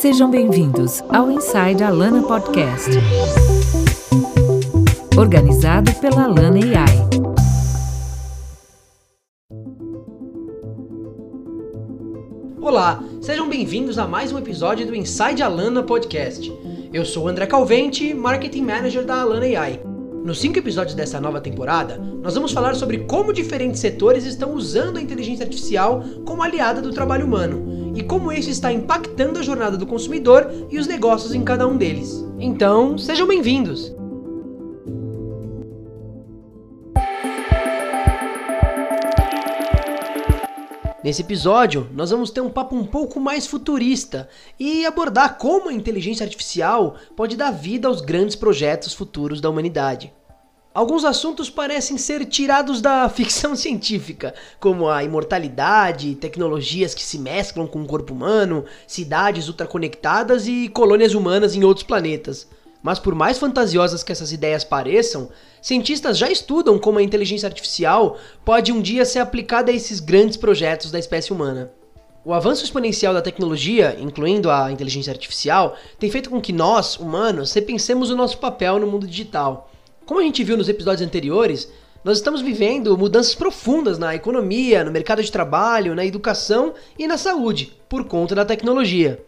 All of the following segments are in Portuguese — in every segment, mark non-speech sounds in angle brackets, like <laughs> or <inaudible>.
Sejam bem-vindos ao Inside Alana Podcast. Organizado pela Alana AI. Olá, sejam bem-vindos a mais um episódio do Inside Alana Podcast. Eu sou André Calvente, Marketing Manager da Alana AI. Nos cinco episódios dessa nova temporada, nós vamos falar sobre como diferentes setores estão usando a inteligência artificial como aliada do trabalho humano e como isso está impactando a jornada do consumidor e os negócios em cada um deles. Então, sejam bem-vindos! Nesse episódio, nós vamos ter um papo um pouco mais futurista e abordar como a inteligência artificial pode dar vida aos grandes projetos futuros da humanidade. Alguns assuntos parecem ser tirados da <laughs> ficção científica, como a imortalidade, tecnologias que se mesclam com o corpo humano, cidades ultraconectadas e colônias humanas em outros planetas. Mas por mais fantasiosas que essas ideias pareçam, cientistas já estudam como a inteligência artificial pode um dia ser aplicada a esses grandes projetos da espécie humana. O avanço exponencial da tecnologia, incluindo a inteligência artificial, tem feito com que nós, humanos, repensemos o nosso papel no mundo digital. Como a gente viu nos episódios anteriores, nós estamos vivendo mudanças profundas na economia, no mercado de trabalho, na educação e na saúde, por conta da tecnologia.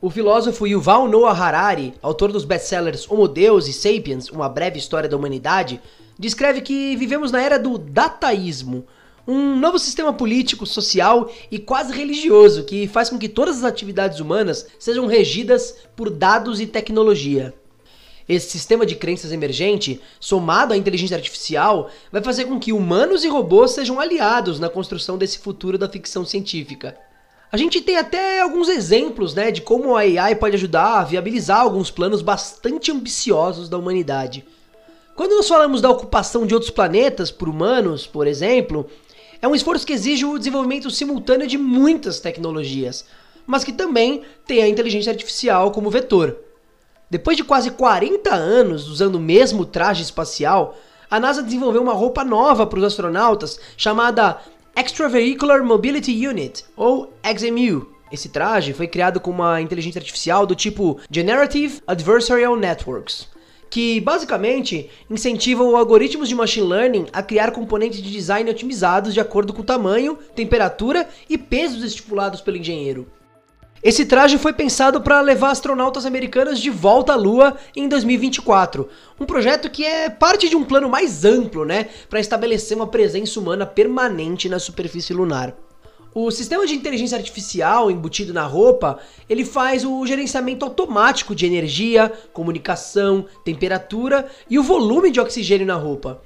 O filósofo Yuval Noah Harari, autor dos best-sellers Homo Deus e Sapiens, Uma Breve História da Humanidade, descreve que vivemos na era do dataísmo, um novo sistema político, social e quase religioso que faz com que todas as atividades humanas sejam regidas por dados e tecnologia. Esse sistema de crenças emergente, somado à inteligência artificial, vai fazer com que humanos e robôs sejam aliados na construção desse futuro da ficção científica. A gente tem até alguns exemplos né, de como a AI pode ajudar a viabilizar alguns planos bastante ambiciosos da humanidade. Quando nós falamos da ocupação de outros planetas por humanos, por exemplo, é um esforço que exige o desenvolvimento simultâneo de muitas tecnologias, mas que também tem a inteligência artificial como vetor. Depois de quase 40 anos usando o mesmo traje espacial, a NASA desenvolveu uma roupa nova para os astronautas chamada Extravehicular Mobility Unit, ou XMU. Esse traje foi criado com uma inteligência artificial do tipo Generative Adversarial Networks, que basicamente incentivam algoritmos de machine learning a criar componentes de design otimizados de acordo com o tamanho, temperatura e pesos estipulados pelo engenheiro. Esse traje foi pensado para levar astronautas americanos de volta à Lua em 2024, um projeto que é parte de um plano mais amplo, né, para estabelecer uma presença humana permanente na superfície lunar. O sistema de inteligência artificial embutido na roupa, ele faz o gerenciamento automático de energia, comunicação, temperatura e o volume de oxigênio na roupa.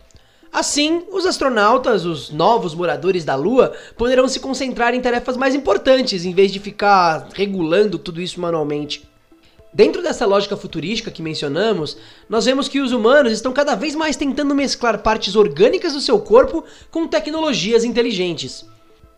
Assim, os astronautas, os novos moradores da Lua, poderão se concentrar em tarefas mais importantes em vez de ficar regulando tudo isso manualmente. Dentro dessa lógica futurística que mencionamos, nós vemos que os humanos estão cada vez mais tentando mesclar partes orgânicas do seu corpo com tecnologias inteligentes.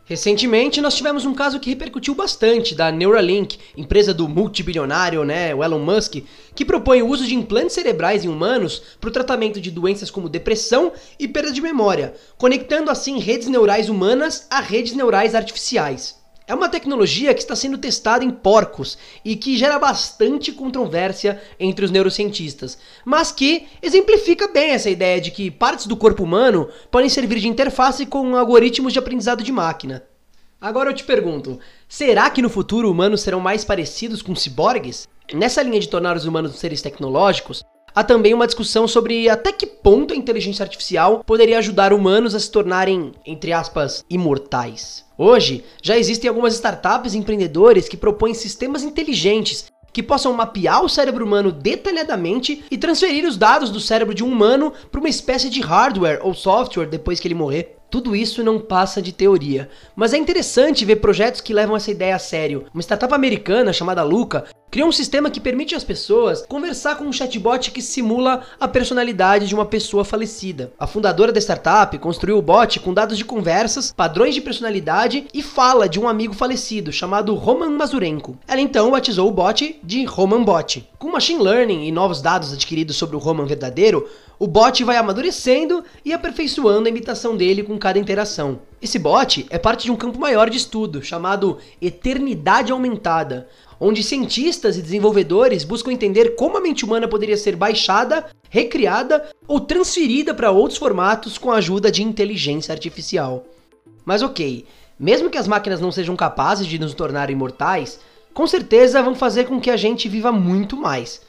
Recentemente, nós tivemos um caso que repercutiu bastante da Neuralink, empresa do multibilionário, né, Elon Musk, que propõe o uso de implantes cerebrais em humanos para o tratamento de doenças como depressão e perda de memória, conectando assim redes neurais humanas a redes neurais artificiais. É uma tecnologia que está sendo testada em porcos e que gera bastante controvérsia entre os neurocientistas, mas que exemplifica bem essa ideia de que partes do corpo humano podem servir de interface com algoritmos de aprendizado de máquina. Agora eu te pergunto, será que no futuro humanos serão mais parecidos com ciborgues? Nessa linha de tornar os humanos seres tecnológicos, há também uma discussão sobre até que ponto a inteligência artificial poderia ajudar humanos a se tornarem, entre aspas, imortais. Hoje, já existem algumas startups e empreendedores que propõem sistemas inteligentes que possam mapear o cérebro humano detalhadamente e transferir os dados do cérebro de um humano para uma espécie de hardware ou software depois que ele morrer. Tudo isso não passa de teoria, mas é interessante ver projetos que levam essa ideia a sério. Uma startup americana chamada Luca criou um sistema que permite às pessoas conversar com um chatbot que simula a personalidade de uma pessoa falecida. A fundadora da startup construiu o bot com dados de conversas, padrões de personalidade e fala de um amigo falecido chamado Roman Mazurenko. Ela então batizou o bot de Roman Bot. Com machine learning e novos dados adquiridos sobre o Roman verdadeiro, o bot vai amadurecendo e aperfeiçoando a imitação dele com cada interação. Esse bot é parte de um campo maior de estudo chamado eternidade aumentada, onde cientistas e desenvolvedores buscam entender como a mente humana poderia ser baixada, recriada ou transferida para outros formatos com a ajuda de inteligência artificial. Mas ok, mesmo que as máquinas não sejam capazes de nos tornar imortais, com certeza vão fazer com que a gente viva muito mais.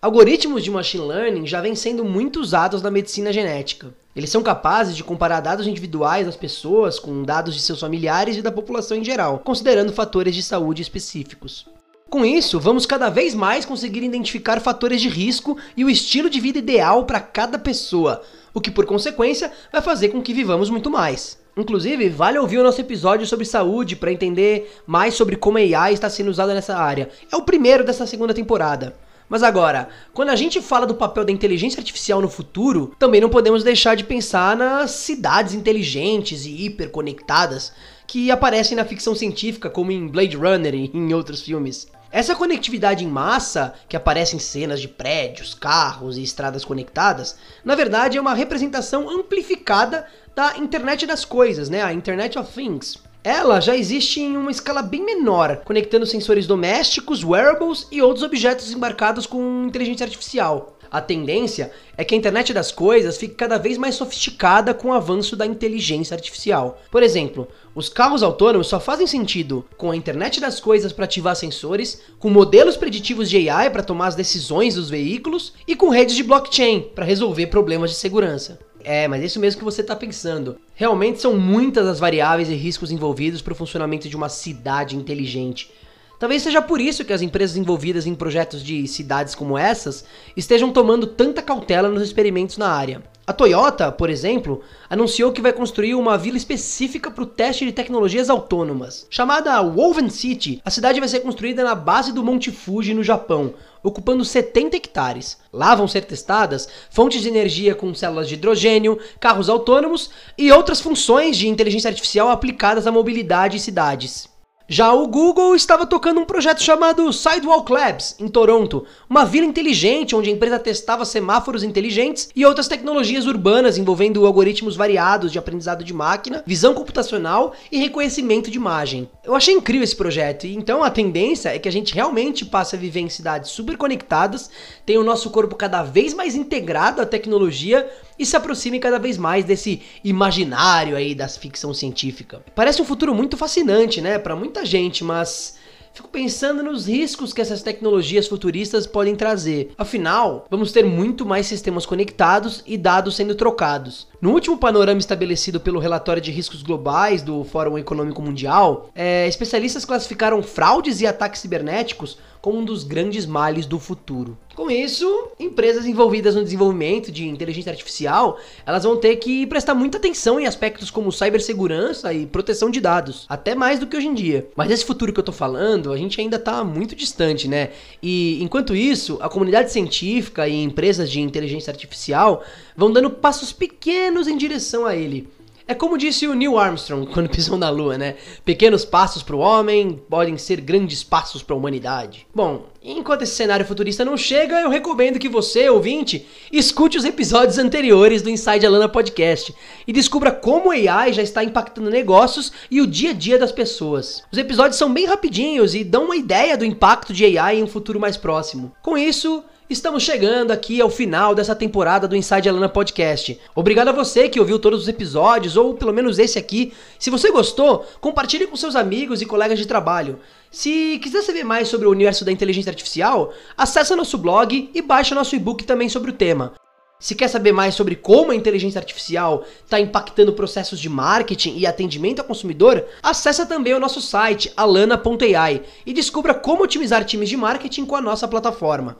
Algoritmos de machine learning já vêm sendo muito usados na medicina genética. Eles são capazes de comparar dados individuais das pessoas com dados de seus familiares e da população em geral, considerando fatores de saúde específicos. Com isso, vamos cada vez mais conseguir identificar fatores de risco e o estilo de vida ideal para cada pessoa, o que por consequência vai fazer com que vivamos muito mais. Inclusive, vale ouvir o nosso episódio sobre saúde para entender mais sobre como a AI está sendo usada nessa área. É o primeiro dessa segunda temporada. Mas agora, quando a gente fala do papel da inteligência artificial no futuro, também não podemos deixar de pensar nas cidades inteligentes e hiperconectadas que aparecem na ficção científica, como em Blade Runner e em outros filmes. Essa conectividade em massa, que aparece em cenas de prédios, carros e estradas conectadas, na verdade é uma representação amplificada da internet das coisas, né? A Internet of Things. Ela já existe em uma escala bem menor, conectando sensores domésticos, wearables e outros objetos embarcados com inteligência artificial. A tendência é que a internet das coisas fique cada vez mais sofisticada com o avanço da inteligência artificial. Por exemplo, os carros autônomos só fazem sentido com a internet das coisas para ativar sensores, com modelos preditivos de AI para tomar as decisões dos veículos e com redes de blockchain para resolver problemas de segurança. É, mas é isso mesmo que você está pensando. Realmente são muitas as variáveis e riscos envolvidos para o funcionamento de uma cidade inteligente. Talvez seja por isso que as empresas envolvidas em projetos de cidades como essas estejam tomando tanta cautela nos experimentos na área. A Toyota, por exemplo, anunciou que vai construir uma vila específica para o teste de tecnologias autônomas. Chamada Woven City, a cidade vai ser construída na base do Monte Fuji, no Japão, ocupando 70 hectares. Lá vão ser testadas fontes de energia com células de hidrogênio, carros autônomos e outras funções de inteligência artificial aplicadas à mobilidade e cidades. Já o Google estava tocando um projeto chamado Sidewalk Labs, em Toronto, uma vila inteligente onde a empresa testava semáforos inteligentes e outras tecnologias urbanas envolvendo algoritmos variados de aprendizado de máquina, visão computacional e reconhecimento de imagem. Eu achei incrível esse projeto e então a tendência é que a gente realmente passe a viver em cidades super conectadas, tenha o nosso corpo cada vez mais integrado à tecnologia e se aproxime cada vez mais desse imaginário aí da ficção científica. Parece um futuro muito fascinante, né, para muita gente, mas fico pensando nos riscos que essas tecnologias futuristas podem trazer. Afinal, vamos ter muito mais sistemas conectados e dados sendo trocados. No último panorama estabelecido pelo relatório de riscos globais do Fórum Econômico Mundial, é, especialistas classificaram fraudes e ataques cibernéticos como um dos grandes males do futuro. Com isso, empresas envolvidas no desenvolvimento de inteligência artificial, elas vão ter que prestar muita atenção em aspectos como cibersegurança e proteção de dados, até mais do que hoje em dia. Mas esse futuro que eu tô falando, a gente ainda tá muito distante, né? E enquanto isso, a comunidade científica e empresas de inteligência artificial vão dando passos pequenos em direção a ele. É como disse o Neil Armstrong <laughs> quando pisou na Lua, né? Pequenos passos para o homem podem ser grandes passos para a humanidade. Bom, enquanto esse cenário futurista não chega, eu recomendo que você, ouvinte, escute os episódios anteriores do Inside Alana Podcast e descubra como o AI já está impactando negócios e o dia a dia das pessoas. Os episódios são bem rapidinhos e dão uma ideia do impacto de AI em um futuro mais próximo. Com isso, Estamos chegando aqui ao final dessa temporada do Inside Alana Podcast. Obrigado a você que ouviu todos os episódios, ou pelo menos esse aqui. Se você gostou, compartilhe com seus amigos e colegas de trabalho. Se quiser saber mais sobre o universo da inteligência artificial, acesse nosso blog e baixe nosso e-book também sobre o tema. Se quer saber mais sobre como a inteligência artificial está impactando processos de marketing e atendimento ao consumidor, acesse também o nosso site alana.ai e descubra como otimizar times de marketing com a nossa plataforma.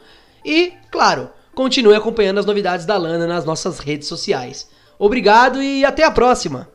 E, claro, continue acompanhando as novidades da Lana nas nossas redes sociais. Obrigado e até a próxima!